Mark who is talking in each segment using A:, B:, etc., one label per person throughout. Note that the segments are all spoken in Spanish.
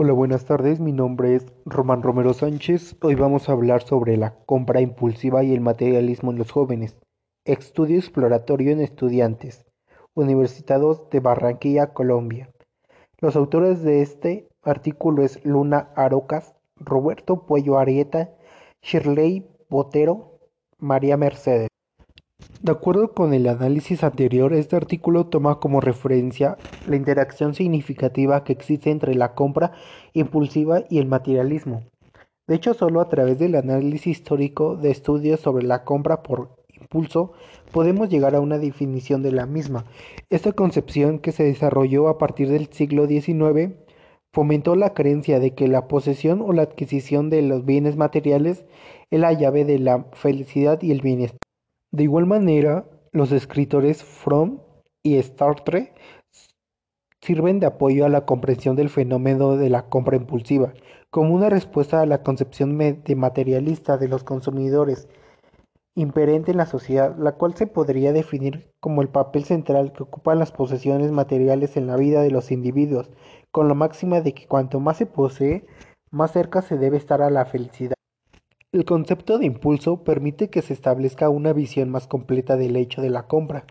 A: Hola, buenas tardes. Mi nombre es Román Romero Sánchez. Hoy vamos a hablar sobre la compra impulsiva y el materialismo en los jóvenes. Estudio exploratorio en estudiantes. Universitados de Barranquilla, Colombia. Los autores de este artículo es Luna Arocas, Roberto Puello Arieta, Shirley Botero, María Mercedes. De acuerdo con el análisis anterior, este artículo toma como referencia la interacción significativa que existe entre la compra impulsiva y el materialismo. De hecho, solo a través del análisis histórico de estudios sobre la compra por impulso podemos llegar a una definición de la misma. Esta concepción que se desarrolló a partir del siglo XIX fomentó la creencia de que la posesión o la adquisición de los bienes materiales es la llave de la felicidad y el bienestar. De igual manera, los escritores Fromm y Sartre sirven de apoyo a la comprensión del fenómeno de la compra impulsiva, como una respuesta a la concepción materialista de los consumidores imperente en la sociedad, la cual se podría definir como el papel central que ocupan las posesiones materiales en la vida de los individuos, con la máxima de que cuanto más se posee, más cerca se debe estar a la felicidad. El concepto de impulso permite que se establezca una visión más completa del hecho de la compra.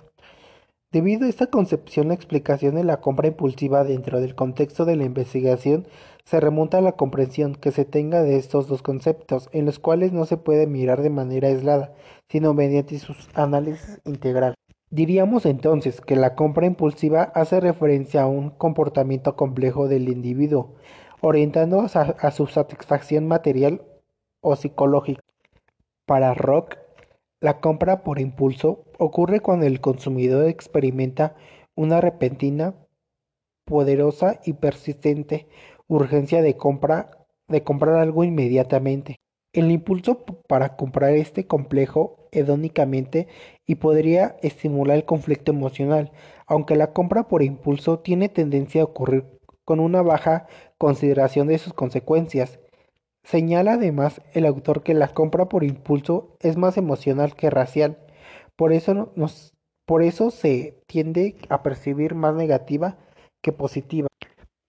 A: Debido a esta concepción, la explicación de la compra impulsiva dentro del contexto de la investigación se remonta a la comprensión que se tenga de estos dos conceptos, en los cuales no se puede mirar de manera aislada, sino mediante su análisis integral. Diríamos entonces que la compra impulsiva hace referencia a un comportamiento complejo del individuo, orientando a, su satisfacción material o psicológico. Para Rock, la compra por impulso ocurre cuando el consumidor experimenta una repentina, poderosa y persistente urgencia de compra de comprar algo inmediatamente. El impulso para comprar este complejo hedónicamente y podría estimular el conflicto emocional, aunque la compra por impulso tiene tendencia a ocurrir con una baja consideración de sus consecuencias. Señala además el autor que la compra por impulso es más emocional que racial, por eso, por eso se tiende a percibir más negativa que positiva.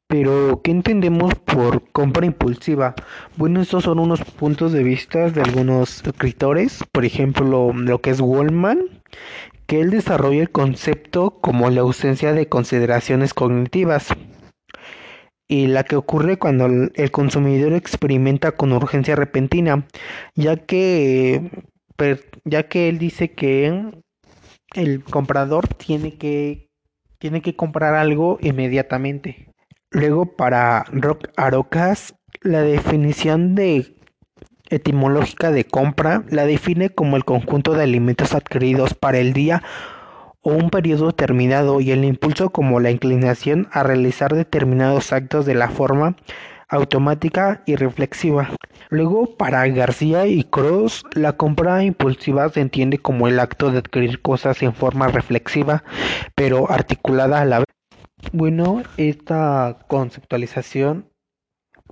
B: Pero, ¿qué entendemos por compra impulsiva? Bueno, estos son unos puntos de vista de algunos escritores, por ejemplo, lo que es Wallman, que él desarrolla el concepto como la ausencia de consideraciones cognitivas y la que ocurre cuando el consumidor experimenta con urgencia repentina, ya que, ya que él dice que el comprador tiene que, tiene que comprar algo inmediatamente. Luego para Rock Arocas, la definición de etimológica de compra la define como el conjunto de alimentos adquiridos para el día o un periodo determinado y el impulso como la inclinación a realizar determinados actos de la forma automática y reflexiva. Luego, para García y Cross, la compra impulsiva se entiende como el acto de adquirir cosas en forma reflexiva, pero articulada a la vez. Bueno, esta conceptualización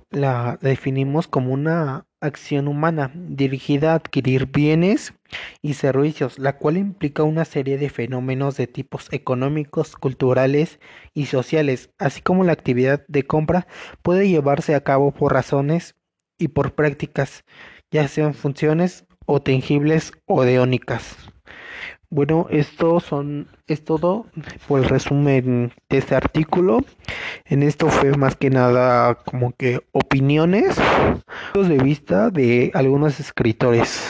B: la definimos como una acción humana dirigida a adquirir bienes y servicios, la cual implica una serie de fenómenos de tipos económicos, culturales y sociales, así como la actividad de compra puede llevarse a cabo por razones y por prácticas, ya sean funciones o tangibles o deónicas. Bueno, esto son es todo por el resumen de este artículo. En esto fue más que nada como que opiniones de vista de algunos escritores.